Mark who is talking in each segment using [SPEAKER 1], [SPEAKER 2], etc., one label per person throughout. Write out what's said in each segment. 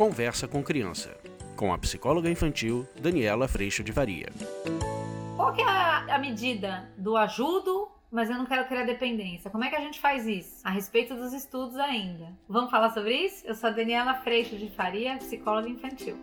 [SPEAKER 1] Conversa com Criança, com a psicóloga infantil Daniela Freixo de Varia.
[SPEAKER 2] Qual que é a, a medida do ajudo, mas eu não quero criar dependência? Como é que a gente faz isso? A respeito dos estudos ainda. Vamos falar sobre isso? Eu sou a Daniela Freixo de Faria, psicóloga infantil.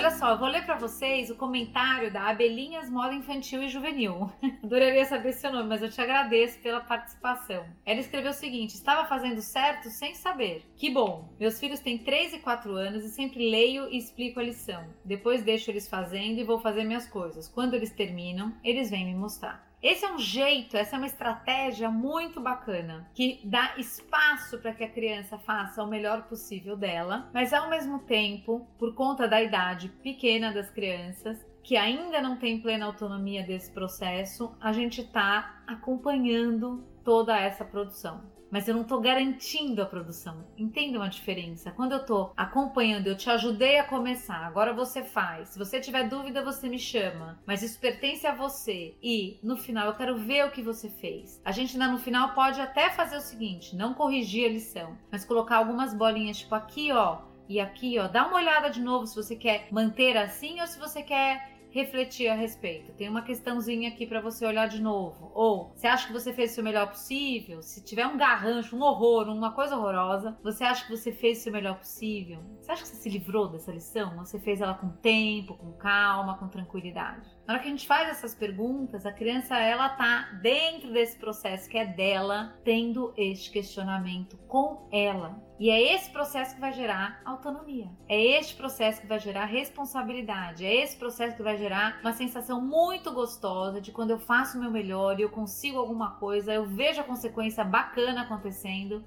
[SPEAKER 2] Olha só, eu vou ler para vocês o comentário da Abelhinhas Moda Infantil e Juvenil. Adoraria saber seu nome, mas eu te agradeço pela participação. Ela escreveu o seguinte: estava fazendo certo sem saber. Que bom! Meus filhos têm 3 e 4 anos e sempre leio e explico a lição. Depois deixo eles fazendo e vou fazer minhas coisas. Quando eles terminam, eles vêm me mostrar. Esse é um jeito, essa é uma estratégia muito bacana que dá espaço para que a criança faça o melhor possível dela, mas ao mesmo tempo, por conta da idade pequena das crianças, que ainda não tem plena autonomia desse processo, a gente está acompanhando toda essa produção mas eu não estou garantindo a produção. Entendam a diferença? Quando eu estou acompanhando, eu te ajudei a começar, agora você faz. Se você tiver dúvida, você me chama, mas isso pertence a você. E no final, eu quero ver o que você fez. A gente ainda no final pode até fazer o seguinte: não corrigir a lição, mas colocar algumas bolinhas, tipo aqui, ó. E aqui, ó, dá uma olhada de novo se você quer manter assim ou se você quer refletir a respeito. Tem uma questãozinha aqui para você olhar de novo. Ou você acha que você fez o seu melhor possível? Se tiver um garrancho, um horror, uma coisa horrorosa, você acha que você fez o seu melhor possível? Você acha que você se livrou dessa lição? Você fez ela com tempo, com calma, com tranquilidade? Na hora que a gente faz essas perguntas, a criança ela tá dentro desse processo que é dela, tendo este questionamento com ela. E é esse processo que vai gerar autonomia. É este processo que vai gerar responsabilidade. É esse processo que vai gerar uma sensação muito gostosa de quando eu faço o meu melhor e eu consigo alguma coisa, eu vejo a consequência bacana acontecendo.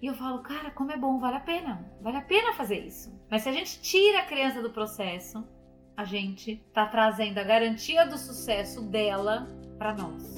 [SPEAKER 2] E eu falo, cara, como é bom, vale a pena. Vale a pena fazer isso. Mas se a gente tira a criança do processo, a gente está trazendo a garantia do sucesso dela para nós.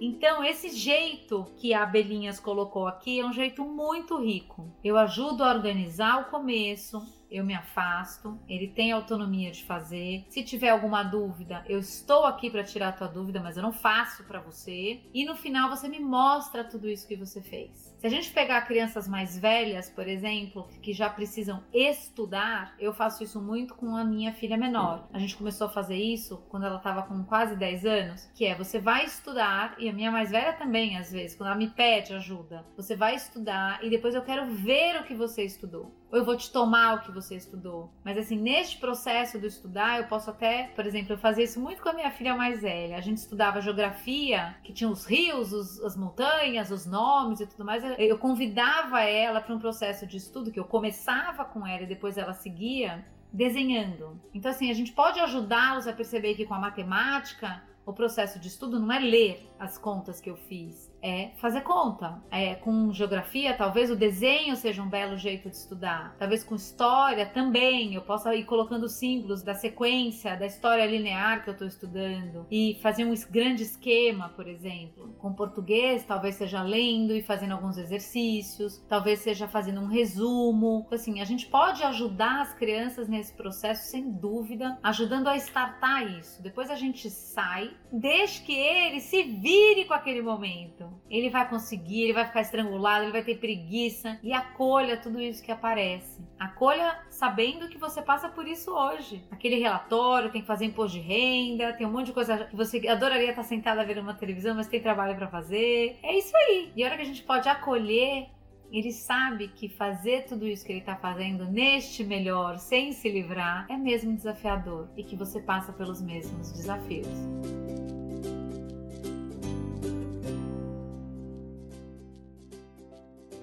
[SPEAKER 2] Então, esse jeito que a Abelhinhas colocou aqui é um jeito muito rico. Eu ajudo a organizar o começo, eu me afasto, ele tem autonomia de fazer. Se tiver alguma dúvida, eu estou aqui para tirar a tua dúvida, mas eu não faço para você. E no final você me mostra tudo isso que você fez. Se a gente pegar crianças mais velhas, por exemplo, que já precisam estudar, eu faço isso muito com a minha filha menor. A gente começou a fazer isso quando ela estava com quase 10 anos, que é você vai estudar e a minha mais velha também às vezes, quando ela me pede ajuda, você vai estudar e depois eu quero ver o que você estudou ou eu vou te tomar o que você estudou. Mas assim, neste processo do estudar, eu posso até, por exemplo, eu fazia isso muito com a minha filha mais velha. A gente estudava geografia, que tinha os rios, os, as montanhas, os nomes e tudo mais. Eu convidava ela para um processo de estudo que eu começava com ela e depois ela seguia desenhando. Então assim, a gente pode ajudá-los a perceber que com a matemática o processo de estudo não é ler as contas que eu fiz, é fazer conta. É, com geografia, talvez o desenho seja um belo jeito de estudar. Talvez com história também eu possa ir colocando símbolos da sequência, da história linear que eu estou estudando e fazer um grande esquema, por exemplo. Com português, talvez seja lendo e fazendo alguns exercícios, talvez seja fazendo um resumo. Assim, a gente pode ajudar as crianças nesse processo, sem dúvida, ajudando a startar isso. Depois a gente sai, deixe que ele se vire com aquele momento ele vai conseguir, ele vai ficar estrangulado, ele vai ter preguiça e acolha tudo isso que aparece. Acolha sabendo que você passa por isso hoje. Aquele relatório, tem que fazer imposto de renda, tem um monte de coisa que você adoraria estar sentada vendo uma televisão, mas tem trabalho para fazer. É isso aí. E a hora que a gente pode acolher ele sabe que fazer tudo isso que ele está fazendo neste melhor, sem se livrar, é mesmo desafiador e que você passa pelos mesmos desafios.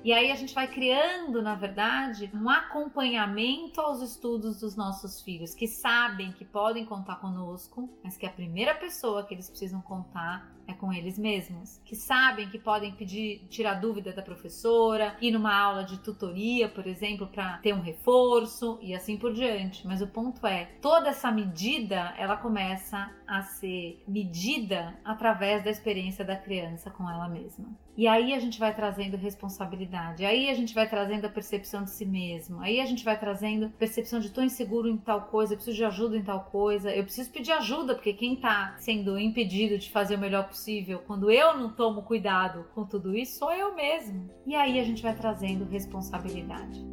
[SPEAKER 2] E aí a gente vai criando, na verdade, um acompanhamento aos estudos dos nossos filhos, que sabem que podem contar conosco, mas que a primeira pessoa que eles precisam contar é com eles mesmos, que sabem que podem pedir, tirar dúvida da professora, ir numa aula de tutoria, por exemplo, para ter um reforço e assim por diante. Mas o ponto é, toda essa medida, ela começa a ser medida através da experiência da criança com ela mesma. E aí a gente vai trazendo responsabilidade, aí a gente vai trazendo a percepção de si mesmo, aí a gente vai trazendo percepção de tô inseguro em tal coisa, eu preciso de ajuda em tal coisa, eu preciso pedir ajuda, porque quem tá sendo impedido de fazer o melhor possível quando eu não tomo cuidado com tudo isso sou eu mesmo. E aí a gente vai trazendo responsabilidade.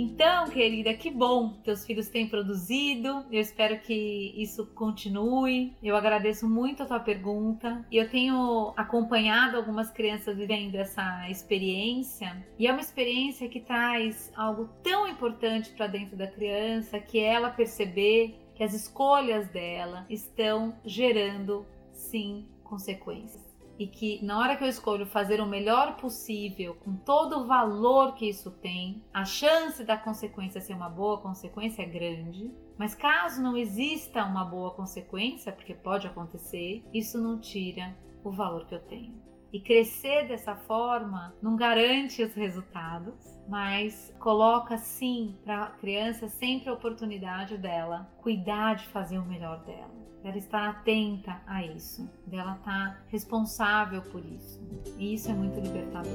[SPEAKER 2] Então, querida, que bom que teus filhos têm produzido. Eu espero que isso continue. Eu agradeço muito a tua pergunta. E eu tenho acompanhado algumas crianças vivendo essa experiência. E é uma experiência que traz algo tão importante para dentro da criança, que é ela perceber que as escolhas dela estão gerando, sim, consequências e que na hora que eu escolho fazer o melhor possível, com todo o valor que isso tem, a chance da consequência ser uma boa consequência é grande. Mas caso não exista uma boa consequência, porque pode acontecer, isso não tira o valor que eu tenho. E crescer dessa forma não garante os resultados, mas coloca sim para a criança sempre a oportunidade dela cuidar de fazer o melhor dela dela estar atenta a isso, dela estar responsável por isso. E isso é muito libertador.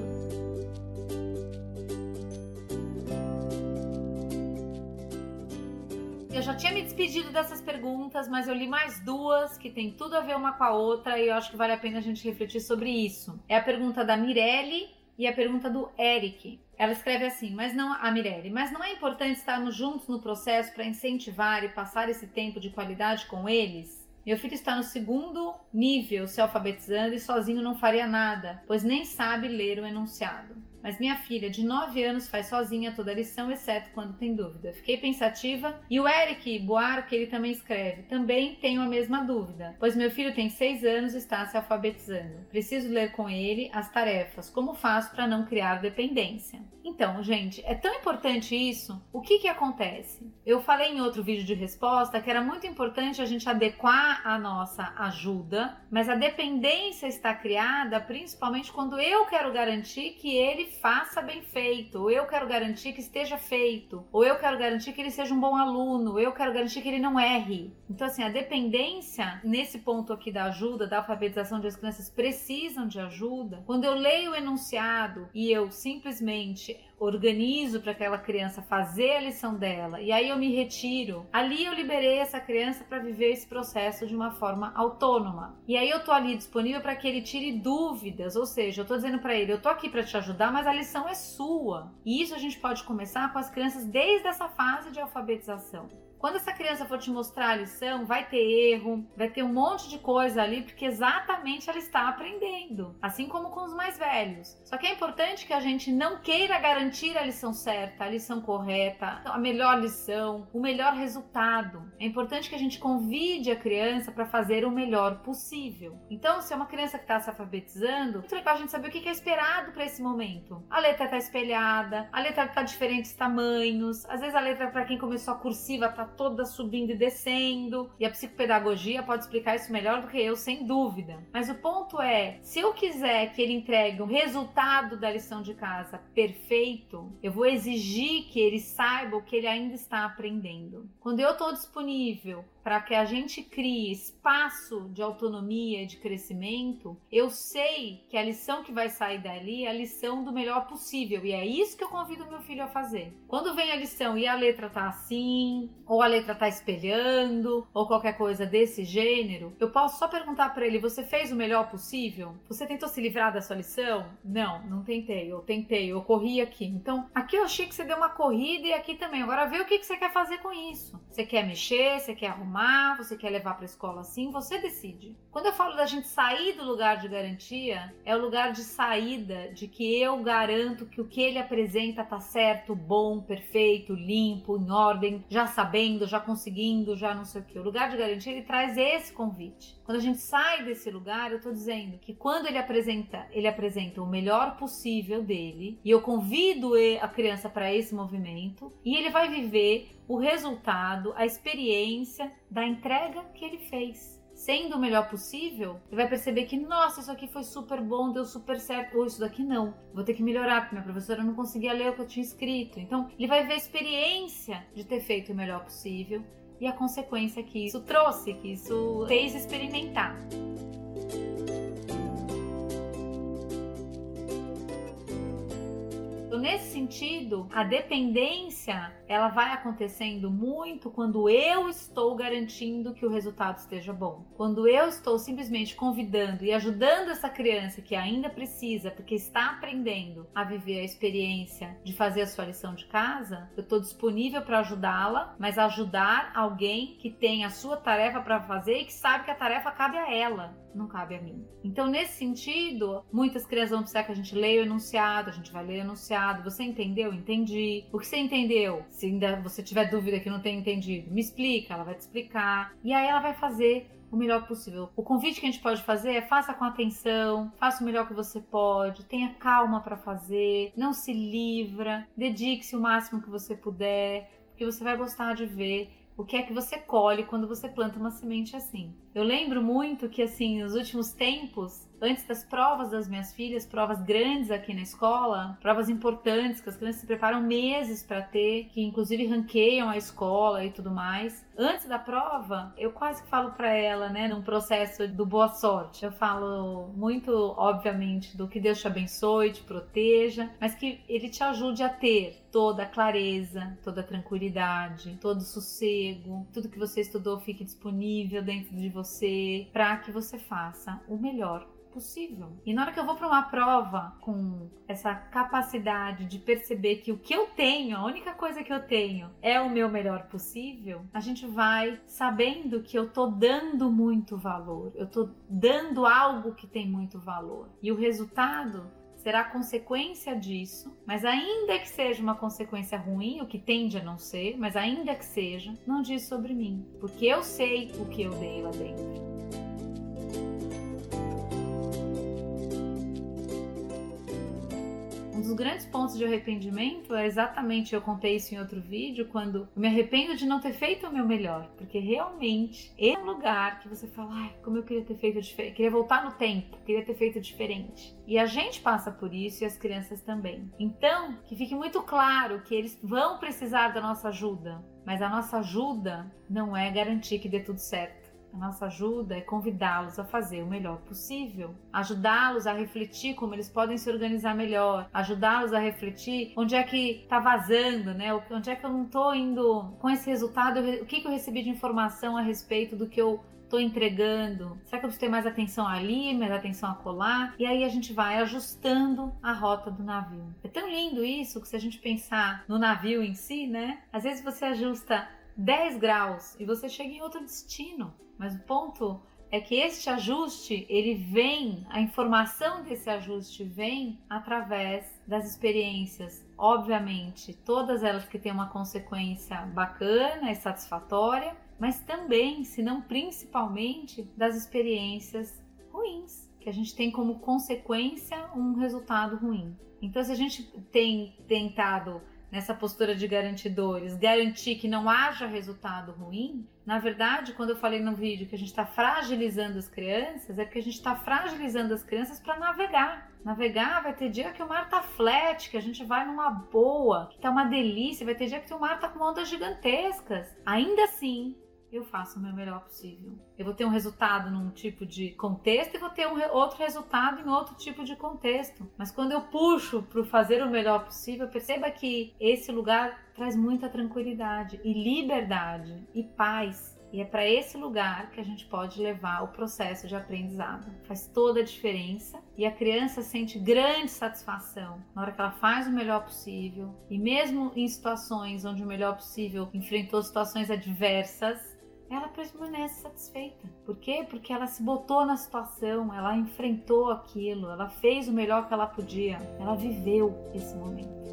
[SPEAKER 2] Eu já tinha me despedido dessas perguntas, mas eu li mais duas que tem tudo a ver uma com a outra e eu acho que vale a pena a gente refletir sobre isso. É a pergunta da Mirelle e a pergunta do Eric. Ela escreve assim, mas não a Mirelle, mas não é importante estarmos juntos no processo para incentivar e passar esse tempo de qualidade com eles? Meu filho está no segundo nível se alfabetizando e sozinho não faria nada, pois nem sabe ler o enunciado mas minha filha de 9 anos faz sozinha toda a lição, exceto quando tem dúvida. Fiquei pensativa e o Eric Buarque, ele também escreve. Também tenho a mesma dúvida, pois meu filho tem 6 anos e está se alfabetizando. Preciso ler com ele as tarefas. Como faço para não criar dependência? Então, gente, é tão importante isso. O que que acontece? Eu falei em outro vídeo de resposta que era muito importante a gente adequar a nossa ajuda, mas a dependência está criada principalmente quando eu quero garantir que ele faça bem feito, ou eu quero garantir que esteja feito, ou eu quero garantir que ele seja um bom aluno, eu quero garantir que ele não erre. Então, assim, a dependência nesse ponto aqui da ajuda, da alfabetização de as crianças precisam de ajuda. Quando eu leio o enunciado e eu simplesmente organizo para aquela criança fazer a lição dela e aí eu me retiro, ali eu liberei essa criança para viver esse processo de uma forma autônoma. E aí eu tô ali disponível para que ele tire dúvidas, ou seja, eu tô dizendo para ele, eu tô aqui para te ajudar, mas a lição é sua. E isso a gente pode começar com as crianças desde essa fase de alfabetização. Quando essa criança for te mostrar a lição, vai ter erro, vai ter um monte de coisa ali, porque exatamente ela está aprendendo, assim como com os mais velhos. Só que é importante que a gente não queira garantir a lição certa, a lição correta, a melhor lição, o melhor resultado. É importante que a gente convide a criança para fazer o melhor possível. Então, se é uma criança que está se alfabetizando, é legal a gente saber o que é esperado para esse momento. A letra está espelhada, a letra está diferentes tamanhos, às vezes a letra para quem começou a cursiva está toda subindo e descendo. E a psicopedagogia pode explicar isso melhor do que eu, sem dúvida. Mas o ponto é: se eu quiser que ele entregue um resultado da lição de casa perfeito, eu vou exigir que ele saiba o que ele ainda está aprendendo. Quando eu estou disponível para que a gente crie espaço de autonomia e de crescimento, eu sei que a lição que vai sair dali é a lição do melhor possível. E é isso que eu convido meu filho a fazer. Quando vem a lição e a letra tá assim, ou a letra tá espelhando, ou qualquer coisa desse gênero, eu posso só perguntar para ele: você fez o melhor possível? Você tentou se livrar da sua lição? Não, não tentei. Eu tentei, eu corri aqui. Então, aqui eu achei que você deu uma corrida e aqui também. Agora vê o que você quer fazer com isso. Você quer mexer, você quer arrumar você quer levar para escola assim, você decide. Quando eu falo da gente sair do lugar de garantia, é o lugar de saída de que eu garanto que o que ele apresenta tá certo, bom, perfeito, limpo, em ordem, já sabendo valendo, já conseguindo, já não sei o que. O lugar de garantia ele traz esse convite. Quando a gente sai desse lugar, eu tô dizendo que quando ele apresenta, ele apresenta o melhor possível dele e eu convido a criança para esse movimento e ele vai viver o resultado, a experiência da entrega que ele fez sendo o melhor possível, ele vai perceber que, nossa, isso aqui foi super bom, deu super certo, ou isso daqui não, vou ter que melhorar, porque minha professora não conseguia ler o que eu tinha escrito. Então, ele vai ver a experiência de ter feito o melhor possível e a consequência que isso trouxe, que isso fez experimentar. Então, nesse sentido, a dependência ela vai acontecendo muito quando eu estou garantindo que o resultado esteja bom. Quando eu estou simplesmente convidando e ajudando essa criança que ainda precisa, porque está aprendendo a viver a experiência de fazer a sua lição de casa, eu estou disponível para ajudá-la, mas ajudar alguém que tem a sua tarefa para fazer e que sabe que a tarefa cabe a ela, não cabe a mim. Então, nesse sentido, muitas crianças vão precisar que a gente leia o enunciado, a gente vai ler o enunciado. Você entendeu? Entendi. O que você entendeu? Se ainda você tiver dúvida que não tem entendido, me explica, ela vai te explicar. E aí ela vai fazer o melhor possível. O convite que a gente pode fazer é faça com atenção, faça o melhor que você pode, tenha calma para fazer, não se livra, dedique-se o máximo que você puder, porque você vai gostar de ver o que é que você colhe quando você planta uma semente assim. Eu lembro muito que assim, nos últimos tempos, antes das provas das minhas filhas, provas grandes aqui na escola, provas importantes que as crianças se preparam meses para ter, que inclusive ranqueiam a escola e tudo mais. Antes da prova, eu quase que falo para ela, né, num processo do boa sorte. Eu falo muito, obviamente, do que Deus te abençoe, te proteja, mas que ele te ajude a ter toda a clareza, toda a tranquilidade, todo o sossego, tudo que você estudou fique disponível dentro de você para que você faça o melhor possível. E na hora que eu vou para uma prova com essa capacidade de perceber que o que eu tenho, a única coisa que eu tenho é o meu melhor possível, a gente vai sabendo que eu tô dando muito valor, eu tô dando algo que tem muito valor. E o resultado será consequência disso, mas ainda que seja uma consequência ruim, o que tende a não ser, mas ainda que seja, não diz sobre mim, porque eu sei o que eu dei lá dentro. Dos grandes pontos de arrependimento é exatamente, eu contei isso em outro vídeo, quando eu me arrependo de não ter feito o meu melhor, porque realmente é um lugar que você fala, ai, como eu queria ter feito diferente, queria voltar no tempo, queria ter feito diferente. E a gente passa por isso e as crianças também. Então, que fique muito claro que eles vão precisar da nossa ajuda, mas a nossa ajuda não é garantir que dê tudo certo. A nossa ajuda é convidá-los a fazer o melhor possível, ajudá-los a refletir como eles podem se organizar melhor, ajudá-los a refletir onde é que está vazando, né? Onde é que eu não estou indo com esse resultado, o que, que eu recebi de informação a respeito do que eu estou entregando? Será que eu preciso ter mais atenção ali, mais atenção a colar? E aí a gente vai ajustando a rota do navio. É tão lindo isso que se a gente pensar no navio em si, né? Às vezes você ajusta 10 graus e você chega em outro destino. Mas o ponto é que este ajuste, ele vem, a informação desse ajuste vem através das experiências, obviamente, todas elas que têm uma consequência bacana e satisfatória, mas também, se não principalmente, das experiências ruins, que a gente tem como consequência um resultado ruim. Então, se a gente tem tentado nessa postura de garantidores, garantir que não haja resultado ruim, na verdade, quando eu falei no vídeo que a gente está fragilizando as crianças, é porque a gente está fragilizando as crianças para navegar. Navegar vai ter dia que o mar tá flat, que a gente vai numa boa, que tá uma delícia, vai ter dia que o mar tá com ondas gigantescas. Ainda assim, eu faço o meu melhor possível. Eu vou ter um resultado num tipo de contexto e vou ter um re outro resultado em outro tipo de contexto. Mas quando eu puxo para fazer o melhor possível, perceba que esse lugar traz muita tranquilidade e liberdade e paz. E é para esse lugar que a gente pode levar o processo de aprendizado. Faz toda a diferença e a criança sente grande satisfação na hora que ela faz o melhor possível. E mesmo em situações onde o melhor possível enfrentou situações adversas, ela permanece satisfeita. Por quê? Porque ela se botou na situação, ela enfrentou aquilo, ela fez o melhor que ela podia, ela viveu esse momento.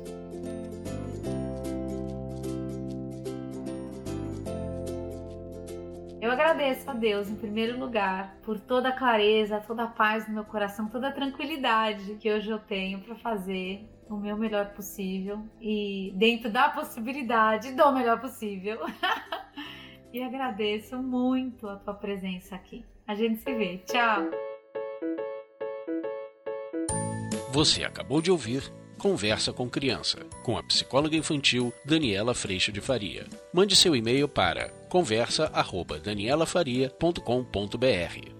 [SPEAKER 2] Eu agradeço a Deus, em primeiro lugar, por toda a clareza, toda a paz no meu coração, toda a tranquilidade que hoje eu tenho para fazer o meu melhor possível e dentro da possibilidade do melhor possível. e agradeço muito a tua presença aqui. A gente se vê. Tchau.
[SPEAKER 1] Você acabou de ouvir Conversa com Criança, com a psicóloga infantil Daniela Freixo de Faria. Mande seu e-mail para conversa@danielafaria.com.br.